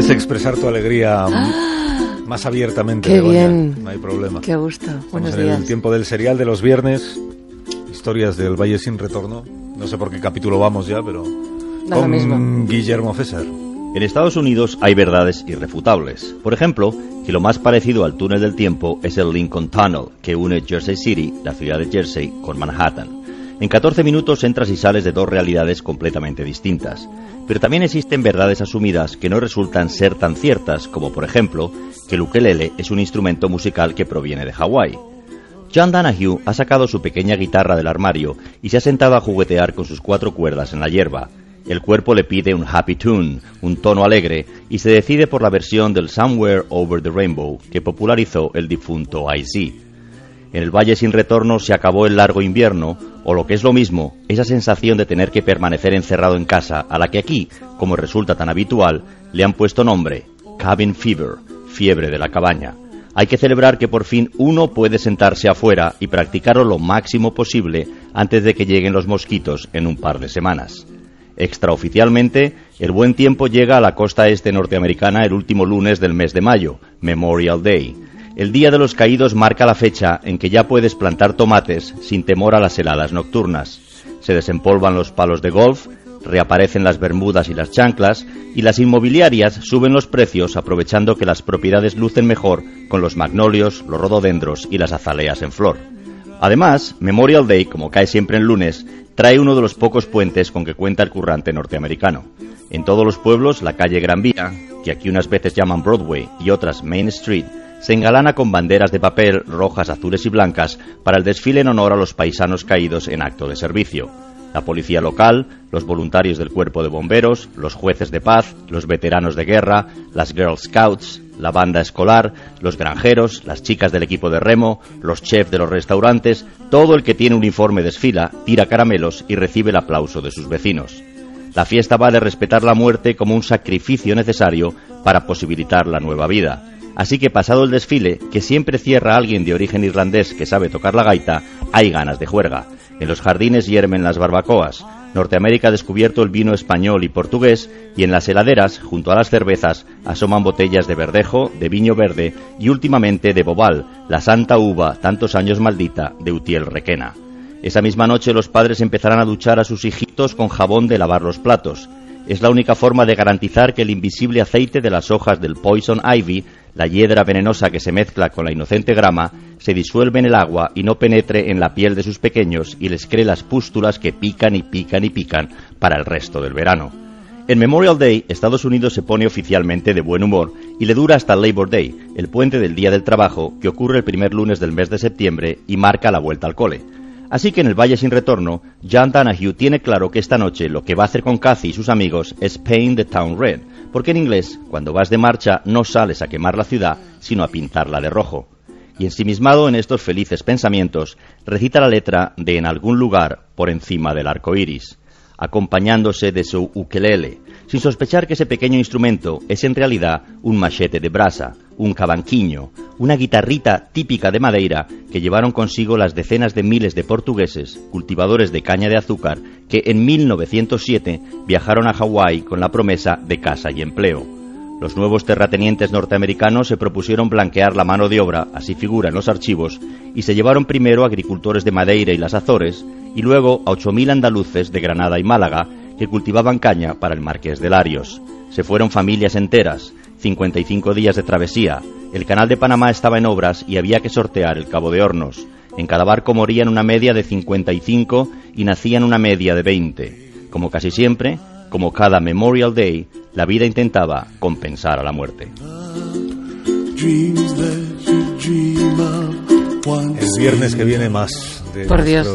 Puedes expresar tu alegría más abiertamente. Qué Begoña, bien. No hay problema. Qué gusto. Buenos Estamos en días. el tiempo del serial de los viernes. Historias del Valle sin retorno. No sé por qué capítulo vamos ya, pero. Da lo con mismo. Guillermo César. En Estados Unidos hay verdades irrefutables. Por ejemplo, que lo más parecido al túnel del tiempo es el Lincoln Tunnel, que une Jersey City, la ciudad de Jersey, con Manhattan. En 14 minutos entras y sales de dos realidades completamente distintas. Pero también existen verdades asumidas que no resultan ser tan ciertas, como por ejemplo, que el ukelele es un instrumento musical que proviene de Hawái. John Danahue ha sacado su pequeña guitarra del armario y se ha sentado a juguetear con sus cuatro cuerdas en la hierba. El cuerpo le pide un happy tune, un tono alegre, y se decide por la versión del Somewhere Over the Rainbow que popularizó el difunto IC. En el Valle sin retorno se acabó el largo invierno, o lo que es lo mismo, esa sensación de tener que permanecer encerrado en casa, a la que aquí, como resulta tan habitual, le han puesto nombre, Cabin Fever, fiebre de la cabaña. Hay que celebrar que por fin uno puede sentarse afuera y practicarlo lo máximo posible antes de que lleguen los mosquitos en un par de semanas. Extraoficialmente, el buen tiempo llega a la costa este norteamericana el último lunes del mes de mayo, Memorial Day. El Día de los Caídos marca la fecha en que ya puedes plantar tomates sin temor a las heladas nocturnas. Se desempolvan los palos de golf, reaparecen las bermudas y las chanclas, y las inmobiliarias suben los precios aprovechando que las propiedades lucen mejor con los magnolios, los rododendros y las azaleas en flor. Además, Memorial Day, como cae siempre en lunes, trae uno de los pocos puentes con que cuenta el currante norteamericano. En todos los pueblos, la calle Gran Vía, que aquí unas veces llaman Broadway y otras Main Street, se engalana con banderas de papel rojas, azules y blancas para el desfile en honor a los paisanos caídos en acto de servicio. La policía local, los voluntarios del cuerpo de bomberos, los jueces de paz, los veteranos de guerra, las Girl Scouts, la banda escolar, los granjeros, las chicas del equipo de remo, los chefs de los restaurantes, todo el que tiene uniforme desfila, tira caramelos y recibe el aplauso de sus vecinos. La fiesta va de respetar la muerte como un sacrificio necesario para posibilitar la nueva vida. Así que pasado el desfile, que siempre cierra alguien de origen irlandés que sabe tocar la gaita, hay ganas de juerga. En los jardines hiermen las barbacoas. Norteamérica ha descubierto el vino español y portugués y en las heladeras, junto a las cervezas, asoman botellas de verdejo, de viño verde y últimamente de bobal, la santa uva, tantos años maldita, de Utiel Requena. Esa misma noche los padres empezarán a duchar a sus hijitos con jabón de lavar los platos. Es la única forma de garantizar que el invisible aceite de las hojas del poison ivy, la hiedra venenosa que se mezcla con la inocente grama, se disuelve en el agua y no penetre en la piel de sus pequeños y les cree las pústulas que pican y pican y pican para el resto del verano. En Memorial Day, Estados Unidos se pone oficialmente de buen humor y le dura hasta Labor Day, el puente del Día del Trabajo, que ocurre el primer lunes del mes de septiembre y marca la vuelta al cole. Así que en el Valle sin Retorno, John Danahue tiene claro que esta noche lo que va a hacer con Cathy y sus amigos es Paint the Town Red, porque en inglés, cuando vas de marcha, no sales a quemar la ciudad, sino a pintarla de rojo. Y ensimismado en estos felices pensamientos, recita la letra de En algún lugar por encima del arco iris, acompañándose de su ukelele, sin sospechar que ese pequeño instrumento es en realidad un machete de brasa, un cabanquiño, una guitarrita típica de Madeira que llevaron consigo las decenas de miles de portugueses, cultivadores de caña de azúcar, que en 1907 viajaron a Hawái con la promesa de casa y empleo. Los nuevos terratenientes norteamericanos se propusieron blanquear la mano de obra, así figura en los archivos, y se llevaron primero agricultores de Madeira y las Azores, y luego a 8.000 andaluces de Granada y Málaga, que cultivaban caña para el Marqués de Larios. Se fueron familias enteras, 55 días de travesía. El canal de Panamá estaba en obras y había que sortear el Cabo de Hornos. En cada barco morían una media de 55 y nacían una media de 20. Como casi siempre, como cada Memorial Day, la vida intentaba compensar a la muerte. El viernes que viene más. De Por Dios.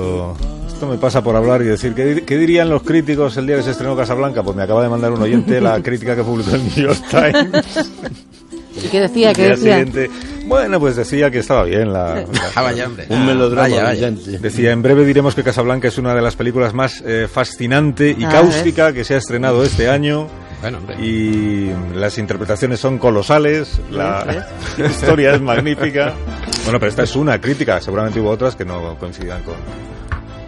Esto me pasa por hablar y decir, ¿qué, qué dirían los críticos el día que se estrenó Casablanca? Pues me acaba de mandar un oyente la crítica que publicó el New York Times. ¿Y qué decía? ¿Qué decía? siguiente. Bueno, pues decía que estaba bien la... la-. Un melodrama Vaya, vaya. Decía, en breve diremos que Casablanca es una de las películas más eh, fascinante y Ah, cáustica que se ha estrenado este año. Bueno, hombre. Y las interpretaciones son colosales, la historia es magnífica. Bueno, pero esta es una crítica, seguramente hubo otras que no coincidan con...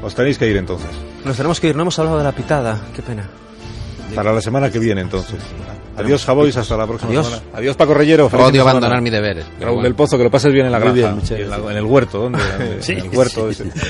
Os tenéis que ir entonces. Nos tenemos que ir, no hemos hablado de la pitada. Qué pena. Para la semana que viene, entonces. Adiós, Javois, hasta la próxima Adiós. semana. Adiós, Paco Reyero. feliz Odio abandonar mis deberes. pero Raúl bueno. del Pozo, que lo pases bien en la granja. bien, en, la- en el huerto, ¿dónde? Sí, en el huerto. sí. ese.